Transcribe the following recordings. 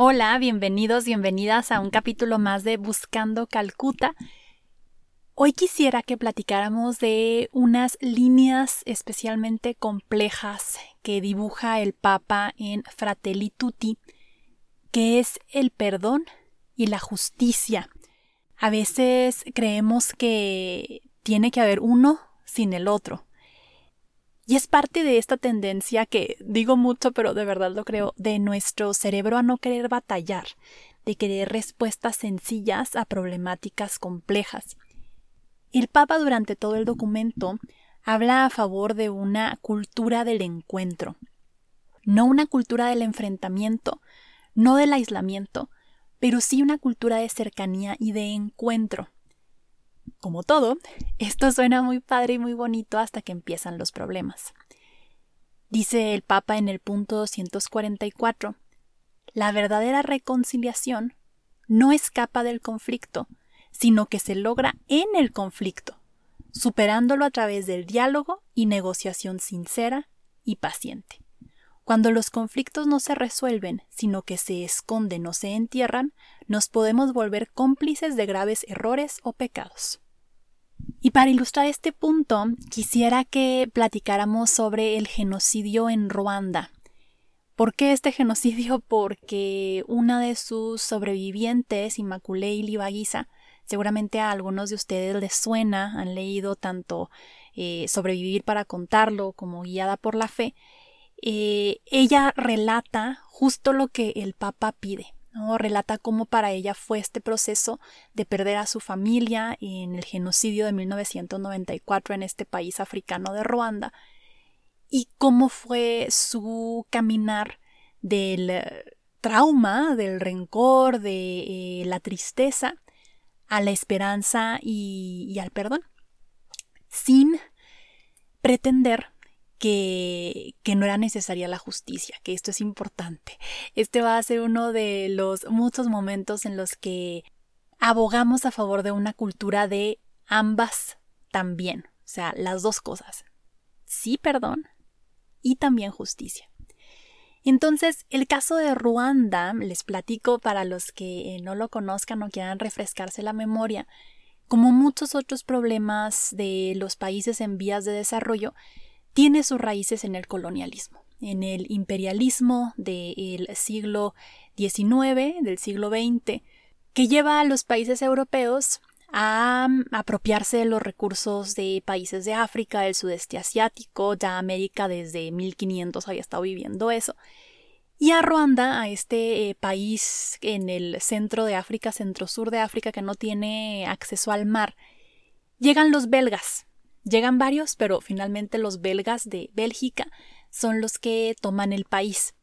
Hola, bienvenidos, bienvenidas a un capítulo más de Buscando Calcuta. Hoy quisiera que platicáramos de unas líneas especialmente complejas que dibuja el Papa en Fratelli Tutti, que es el perdón y la justicia. A veces creemos que tiene que haber uno sin el otro. Y es parte de esta tendencia que digo mucho, pero de verdad lo creo, de nuestro cerebro a no querer batallar, de querer respuestas sencillas a problemáticas complejas. El Papa durante todo el documento habla a favor de una cultura del encuentro, no una cultura del enfrentamiento, no del aislamiento, pero sí una cultura de cercanía y de encuentro. Como todo, esto suena muy padre y muy bonito hasta que empiezan los problemas. Dice el Papa en el punto 244, la verdadera reconciliación no escapa del conflicto, sino que se logra en el conflicto, superándolo a través del diálogo y negociación sincera y paciente. Cuando los conflictos no se resuelven, sino que se esconden o se entierran, nos podemos volver cómplices de graves errores o pecados. Y para ilustrar este punto, quisiera que platicáramos sobre el genocidio en Ruanda. ¿Por qué este genocidio? Porque una de sus sobrevivientes, Immaculée Ilibagiza, seguramente a algunos de ustedes les suena, han leído tanto eh, Sobrevivir para contarlo como Guiada por la Fe, eh, ella relata justo lo que el Papa pide. ¿no? Relata cómo para ella fue este proceso de perder a su familia en el genocidio de 1994 en este país africano de Ruanda y cómo fue su caminar del eh, trauma, del rencor, de eh, la tristeza a la esperanza y al perdón, sin pretender que, no era necesaria la justicia, que esto es importante. Este va a ser uno de los muchos momentos en los que abogamos a favor de una cultura de ambas también, o sea, las dos cosas. Sí, perdón y también justicia. Entonces, el caso de Ruanda, les platico para los que eh, no lo conozcan o quieran refrescarse la memoria, como muchos otros problemas de los países en vías de desarrollo, tiene sus raíces en el colonialismo, en el imperialismo del siglo XIX, del siglo XX, que lleva a los países europeos a apropiarse de los recursos de países de África, del sudeste asiático, ya América desde 1500 había estado viviendo eso, y a Ruanda, a este eh, país en el centro de África, centro-sur de África, que no tiene acceso al mar, llegan los belgas, Llegan varios, pero finalmente los belgas de Bélgica son los que toman el país.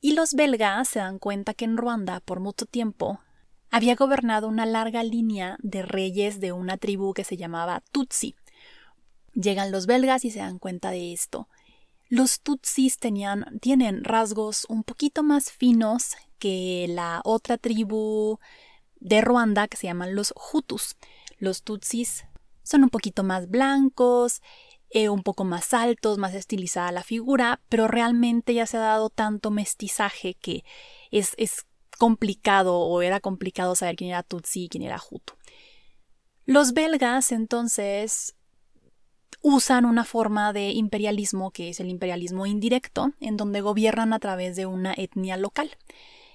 Y los belgas se dan cuenta que en Ruanda por mucho tiempo había gobernado una larga línea de reyes de una tribu que se llamaba Tutsi. Llegan los belgas y se dan cuenta de esto. Los Tutsis tenían, tienen rasgos un poquito más finos que la otra tribu de Ruanda que se llaman los Hutus. Los Tutsis son un poquito más blancos, eh, un poco más altos, más estilizada la figura, pero realmente ya se ha dado tanto mestizaje que es, es complicado o era complicado saber quién era Tutsi y quién era Hutu. Los belgas entonces usan una forma de imperialismo que es el imperialismo indirecto, en donde gobiernan a través de una etnia local.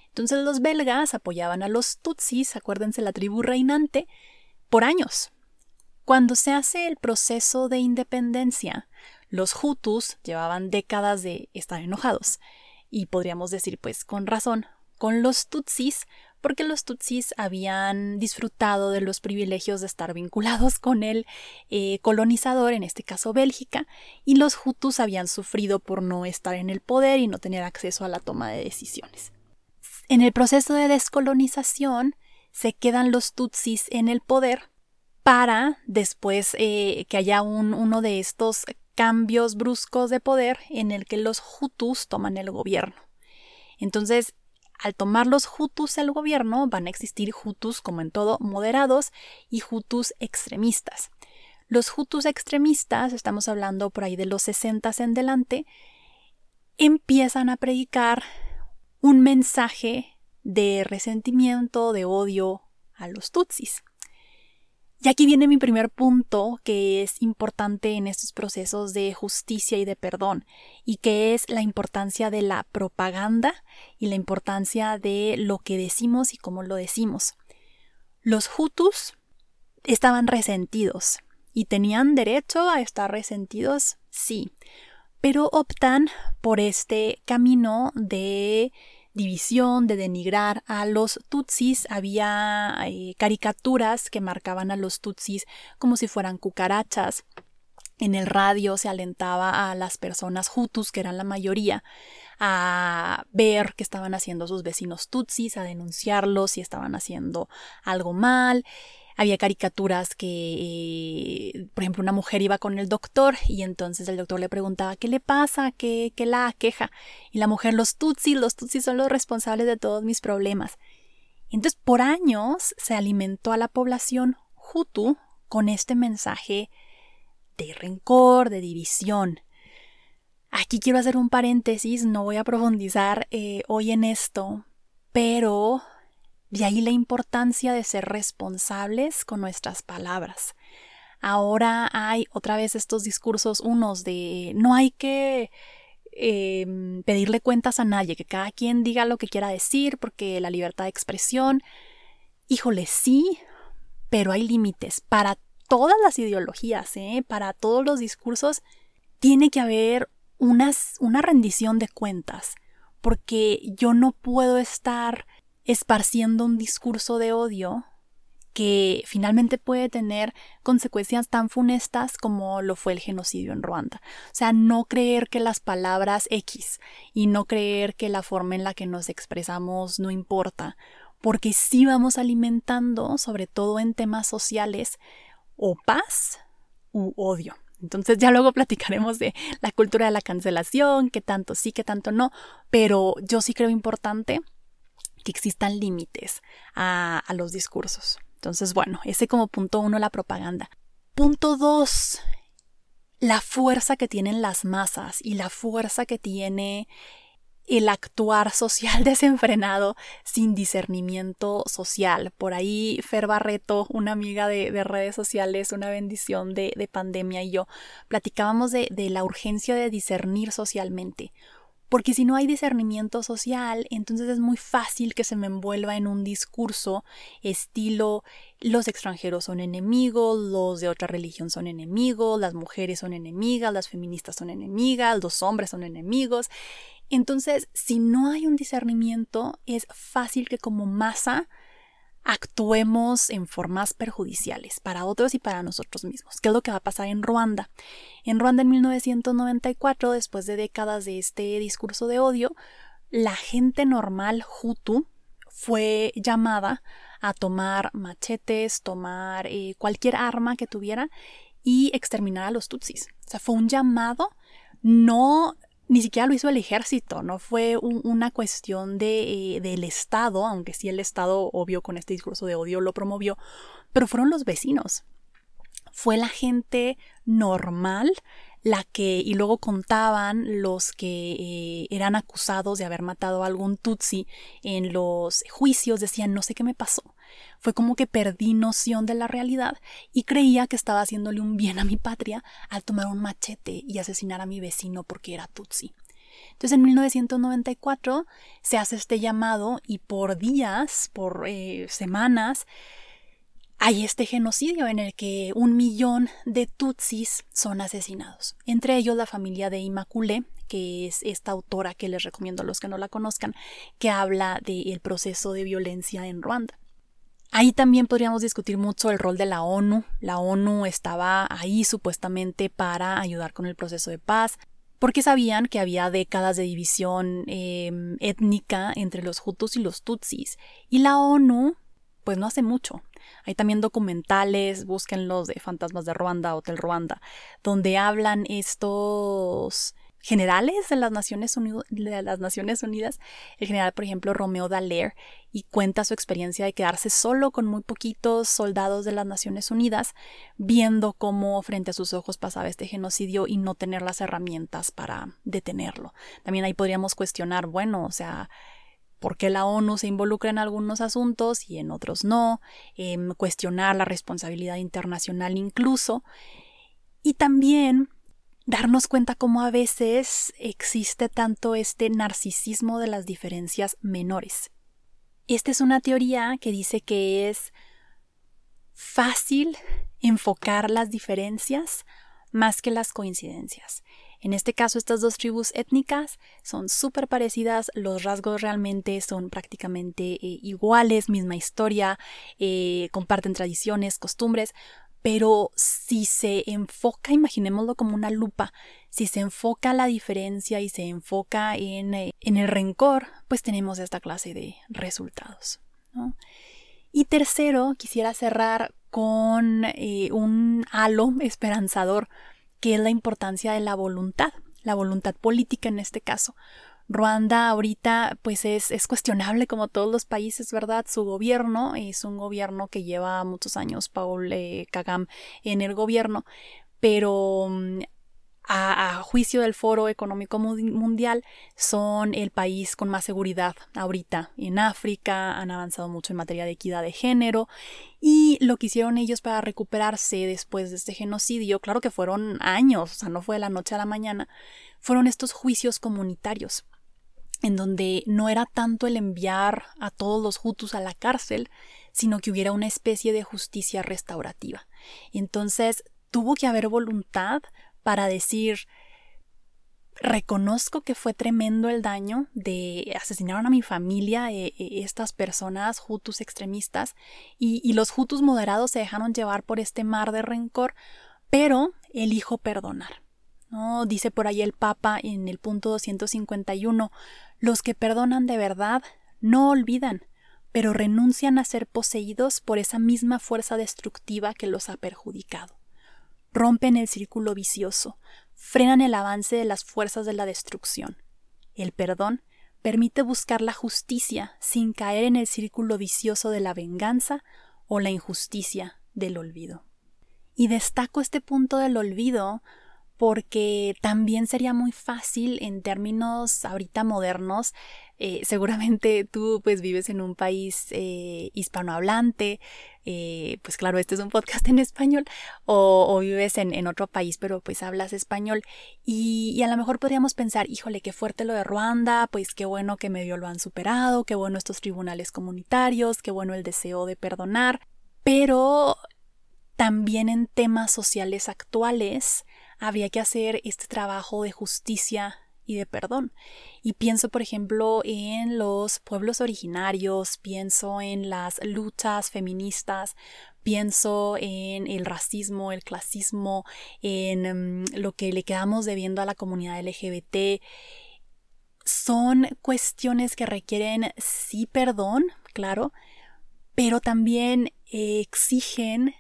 Entonces los belgas apoyaban a los tutsis, acuérdense la tribu reinante, por años, cuando se hace el proceso de independencia, los Hutus llevaban décadas de estar enojados, y podríamos decir, pues con razón, con los Tutsis, porque los Tutsis habían disfrutado de los privilegios de estar vinculados con el eh, colonizador, en este caso Bélgica, y los Hutus habían sufrido por no estar en el poder y no tener acceso a la toma de decisiones. En el proceso de descolonización, se quedan los Tutsis en el poder para después eh, que haya un, uno de estos cambios bruscos de poder en el que los Hutus toman el gobierno. Entonces, al tomar los Hutus el gobierno, van a existir Hutus, como en todo, moderados y Hutus extremistas. Los Hutus extremistas, estamos hablando por ahí de los 60 en delante, empiezan a predicar un mensaje de resentimiento, de odio a los Tutsis. Y aquí viene mi primer punto que es importante en estos procesos de justicia y de perdón, y que es la importancia de la propaganda y la importancia de lo que decimos y cómo lo decimos. Los Hutus estaban resentidos y tenían derecho a estar resentidos, sí, pero optan por este camino de división, de denigrar a los tutsis. Había eh, caricaturas que marcaban a los tutsis como si fueran cucarachas. En el radio se alentaba a las personas hutus, que eran la mayoría, a ver qué estaban haciendo sus vecinos tutsis, a denunciarlos si estaban haciendo algo mal. Había caricaturas que, eh, por ejemplo, una mujer iba con el doctor y entonces el doctor le preguntaba ¿qué le pasa? ¿Qué, qué la queja? Y la mujer, los tutsis, los tutsis son los responsables de todos mis problemas. Entonces, por años se alimentó a la población hutu con este mensaje de rencor, de división. Aquí quiero hacer un paréntesis, no voy a profundizar eh, hoy en esto, pero de ahí la importancia de ser responsables con nuestras palabras. Ahora hay otra vez estos discursos, unos de no hay que em, pedirle cuentas a nadie, que cada quien diga lo que quiera decir, porque la libertad de expresión, híjole, sí, pero hay límites. Para todas las ideologías, ¿eh? para todos los discursos, tiene que haber unas, una rendición de cuentas, porque yo no puedo estar esparciendo un discurso de odio que finalmente puede tener consecuencias tan funestas como lo fue el genocidio en Ruanda. O sea, no creer que las palabras X y no creer que la forma en la que nos expresamos no importa, porque sí vamos alimentando, sobre todo en temas sociales, o paz u odio. Entonces ya luego platicaremos de la cultura de la cancelación, que tanto sí, que tanto no, pero yo sí creo importante que existan límites a, los discursos. Entonces, bueno, ese como punto uno, la propaganda. Punto dos, la fuerza que tienen las masas y la fuerza que tiene el actuar social desenfrenado sin discernimiento social. Por ahí Fer Barreto, una amiga de, redes sociales, una bendición de, pandemia y yo, platicábamos de, de la urgencia de discernir socialmente. Porque si no hay discernimiento social, entonces es muy fácil que se me envuelva en un discurso estilo los extranjeros son enemigos, los de otra religión son enemigos, las mujeres son enemigas, las feministas son enemigas, los hombres son enemigos. Entonces, si no hay un discernimiento, es fácil que como masa actuemos en formas perjudiciales para otros y para nosotros mismos. ¿Qué es lo que va a pasar en Ruanda? En Ruanda en 1994, después de décadas de este discurso de odio, la gente normal Hutu fue llamada a tomar machetes, tomar eh, cualquier arma que tuviera y exterminar a los Tutsis. O sea, fue un llamado no ni siquiera lo hizo el ejército, no fue una cuestión de, eh, del Estado, aunque sí el Estado, obvio, con este discurso de odio lo promovió, pero fueron los vecinos. Fue la gente normal la que, y luego contaban los que eh, eran acusados de haber matado a algún Tutsi en los juicios, decían, no sé qué me pasó. Fue como que perdí noción de la realidad y creía que estaba haciéndole un bien a mi patria al tomar un machete y asesinar a mi vecino porque era Tutsi. Entonces en 1994 se hace este llamado y por días, por eh, semanas, hay este genocidio en el que un millón de tutsis son asesinados, entre ellos la familia de Immaculée, que es esta autora que les recomiendo a los que no la conozcan, que habla del proceso de violencia en Ruanda. Ahí también podríamos discutir mucho el rol de la ONU. La ONU estaba ahí supuestamente para ayudar con el proceso de paz, porque sabían que había décadas de división em, étnica entre los Hutus y los Tutsis. Y la ONU pues no hace mucho. Hay también documentales, búsquenlos de Fantasmas de Ruanda, Hotel Ruanda, donde hablan estos generales de las, Naciones de las Naciones Unidas, el general, por ejemplo, Romeo Dallaire, y cuenta su experiencia de quedarse solo con muy poquitos soldados de las Naciones Unidas, viendo cómo frente a sus ojos pasaba este genocidio y no tener las herramientas para detenerlo. También ahí podríamos cuestionar, bueno, o sea, por qué la ONU se involucra en algunos asuntos y en otros no, em, cuestionar la responsabilidad internacional incluso, y también darnos cuenta cómo a veces existe tanto este narcisismo de las diferencias menores. Esta es una teoría que dice que es fácil enfocar las diferencias más que las coincidencias. En este caso, estas dos tribus étnicas son súper parecidas, los rasgos realmente son prácticamente eh, iguales, misma historia, eh, comparten tradiciones, costumbres, pero si se enfoca, imaginémoslo como una lupa, si se enfoca la diferencia y se enfoca en, eh, el rencor, pues tenemos esta clase de resultados. Y tercero, quisiera cerrar con un halo esperanzador, que es la importancia de la voluntad, la voluntad política en este caso. Ruanda ahorita pues es, es, cuestionable como todos los países, ¿verdad? Su gobierno es un gobierno que lleva muchos años Paul eh, Kagame en el gobierno, pero mm, del Foro Económico Mundial, son el país con más seguridad ahorita en África, han avanzado mucho en materia de equidad de género y lo que hicieron ellos para recuperarse después de este genocidio, claro que fueron años, o sea, no fue de la noche a la mañana, fueron estos juicios comunitarios en donde no era tanto el enviar a todos los Hutus a la cárcel, sino que hubiera una especie de justicia restaurativa. Entonces, tuvo que haber voluntad para decir reconozco que fue tremendo el daño de asesinaron a mi familia eh, eh, estas personas hutus extremistas y, y los hutus moderados se dejaron llevar por este mar de rencor pero elijo perdonar ¿no? Dice por ahí el Papa en el punto 251, los que perdonan de verdad no olvidan, pero renuncian a ser poseídos por esa misma fuerza destructiva que los ha perjudicado. Rompen el círculo vicioso, frenan el avance de las fuerzas de la destrucción. El perdón permite buscar la justicia sin caer en el círculo vicioso de la venganza o la injusticia del olvido. Y destaco este punto del olvido porque también sería muy fácil en términos ahorita modernos. Eh, seguramente tú pues vives en un país eh, hispanohablante, eh, pues claro, este es un podcast en español, o, vives en, otro país, pero pues hablas español, y, a lo mejor podríamos pensar, híjole, qué fuerte lo de Ruanda, pues qué bueno que medio lo han superado, qué bueno estos tribunales comunitarios, qué bueno el deseo de perdonar, pero también en temas sociales actuales, habría que hacer este trabajo de justicia y de perdón. Y pienso, por ejemplo, en los pueblos originarios, pienso en las luchas feministas, pienso en el racismo, el clasismo, en mm, lo que le quedamos debiendo a la comunidad LGBT. Son cuestiones que requieren sí perdón, claro, pero también exigen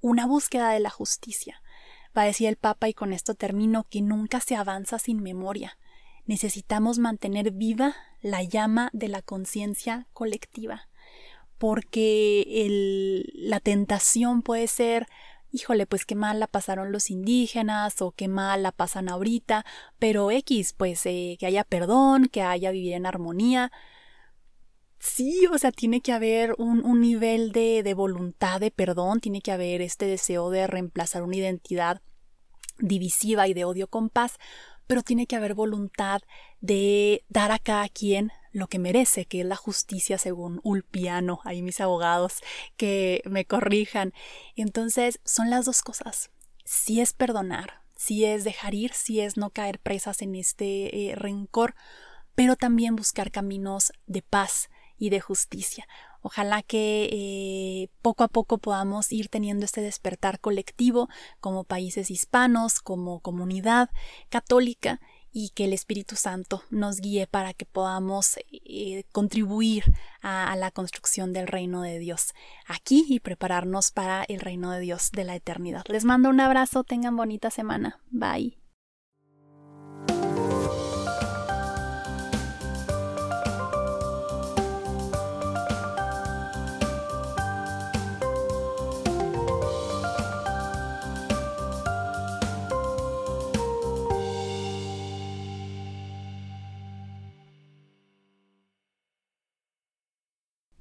una búsqueda de la justicia Va decir el Papa, y con esto termino, que nunca se avanza sin memoria. Necesitamos mantener viva la llama de la conciencia colectiva, porque el, la tentación puede ser híjole, pues qué mal la pasaron los indígenas o qué mal la pasan ahorita, pero X, pues eh, que haya perdón, que haya vivir en armonía. Sí, o sea, tiene que haber un, un nivel de, de voluntad de perdón, tiene que haber este deseo de reemplazar una identidad divisiva y de odio con paz, pero tiene que haber voluntad de dar a cada quien lo que merece, que es la justicia según Ulpiano, ahí mis abogados que me corrijan. Entonces, son las dos cosas. Si es perdonar, si es dejar ir, si es no caer presas en este eh, rencor, pero también buscar caminos de paz y de justicia. Ojalá que eh, poco a poco podamos ir teniendo este despertar colectivo como países hispanos, como comunidad católica y que el Espíritu Santo nos guíe para que podamos eh, contribuir a, a la construcción del reino de Dios aquí y prepararnos para el reino de Dios de la eternidad. Les mando un abrazo, tengan bonita semana. Bye.